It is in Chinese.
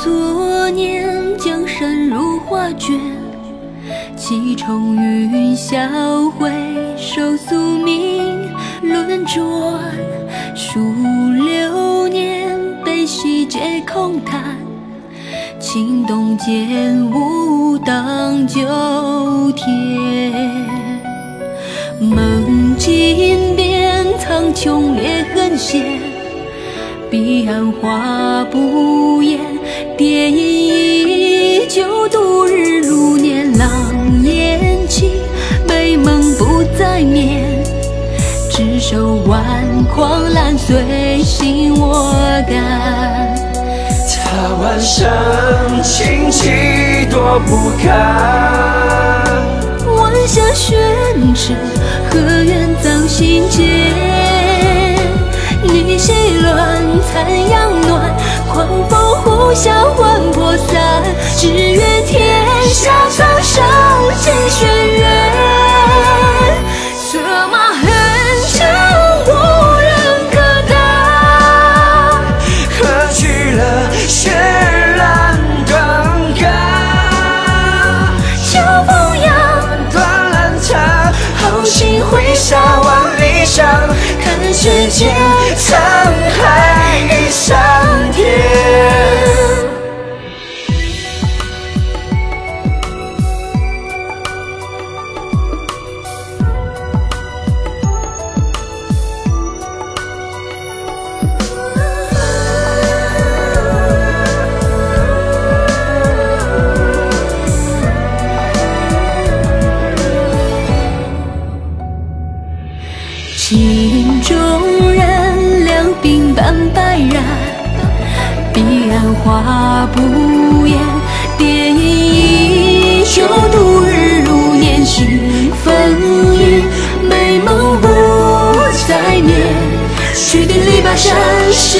昨年，江山如画卷，七重云霄回首宿命轮转，数流年，悲喜皆空谈，情动剑舞荡九天，梦境变，苍穹裂痕现。彼岸花不言，蝶影依旧度日如年。狼烟起，美梦不再眠。执手挽狂澜，随心我敢。他万生情几多不堪，晚霞宣纸，何愿葬心间？阳暖，狂风呼啸魂魄散。只愿天下苍生尽轩辕，策马横江无人可挡。何惧了血染断肝？秋风扬，断烂茶，好心挥洒万里香，看世间半白染。彼岸花不言，蝶影依旧度日如年。心风雨，美梦不再眠。须定篱笆山石